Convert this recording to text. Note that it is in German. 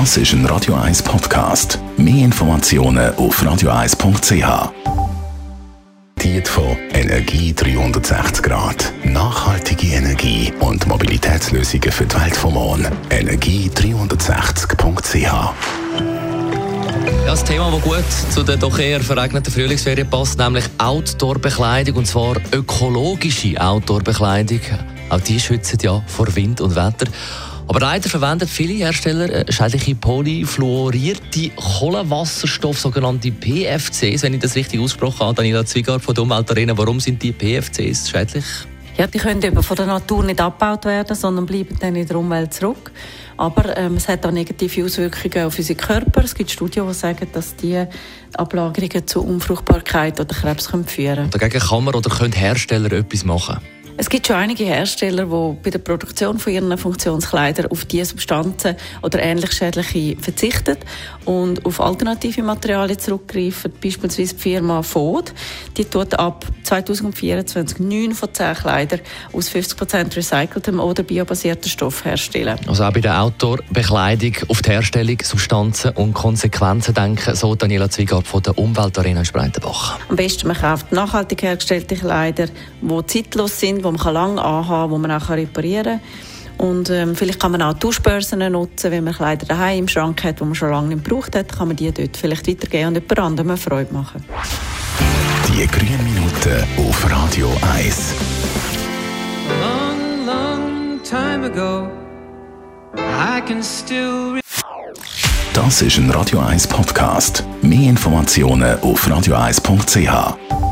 Das ist ein Radio 1 Podcast. Mehr Informationen auf radio1.ch. Diet von Energie 360 Grad. Nachhaltige Energie und Mobilitätslösungen für die Welt vom Morgen. Energie360.ch. Ja, das Thema, das gut zu der doch eher verregneten Frühlingsferien passt, nämlich Outdoor-Bekleidung und zwar ökologische Outdoor-Bekleidung. Auch die schützen ja vor Wind und Wetter. Aber leider verwenden viele Hersteller äh, schädliche polyfluorierte Kohlenwasserstoff, sogenannte PFCs, wenn ich das richtig ausgesprochen habe. Daniela Zwiegard von der Umweltarena, warum sind die PFCs schädlich? Ja, die können eben von der Natur nicht abgebaut werden, sondern bleiben dann in der Umwelt zurück. Aber ähm, es hat auch negative Auswirkungen auf unseren Körper. Es gibt Studien, die sagen, dass die Ablagerungen zu Unfruchtbarkeit oder Krebs führen können. Dagegen kann man oder können Hersteller etwas machen? Es gibt schon einige Hersteller, die bei der Produktion von ihren Funktionskleidern auf diese Substanzen oder ähnlich schädliche verzichten und auf alternative Materialien zurückgreifen. Beispielsweise die Firma Ford. Die tut ab 2024 neun von zehn Kleidern aus 50% recyceltem oder biobasierten Stoff herstellen. Also auch bei der Outdoor-Bekleidung auf die Herstellung, Substanzen und Konsequenzen denken, so Daniela Zwiegart von der Umweltarena in Spreitenbach. Am besten man kauft nachhaltig hergestellte Kleider, die zeitlos sind, die man lange anhaben kann, die man auch reparieren kann. Und ähm, vielleicht kann man auch Tauschbörsen nutzen, wenn man Kleider daheim im Schrank hat, die man schon lange nicht gebraucht hat, kann man die dort vielleicht weitergeben und jemand anderem Freude machen. Die grünen Minuten auf Radio 1. long, long time ago. I can still Das ist ein Radio 1 Podcast. Mehr Informationen auf radio1.ch.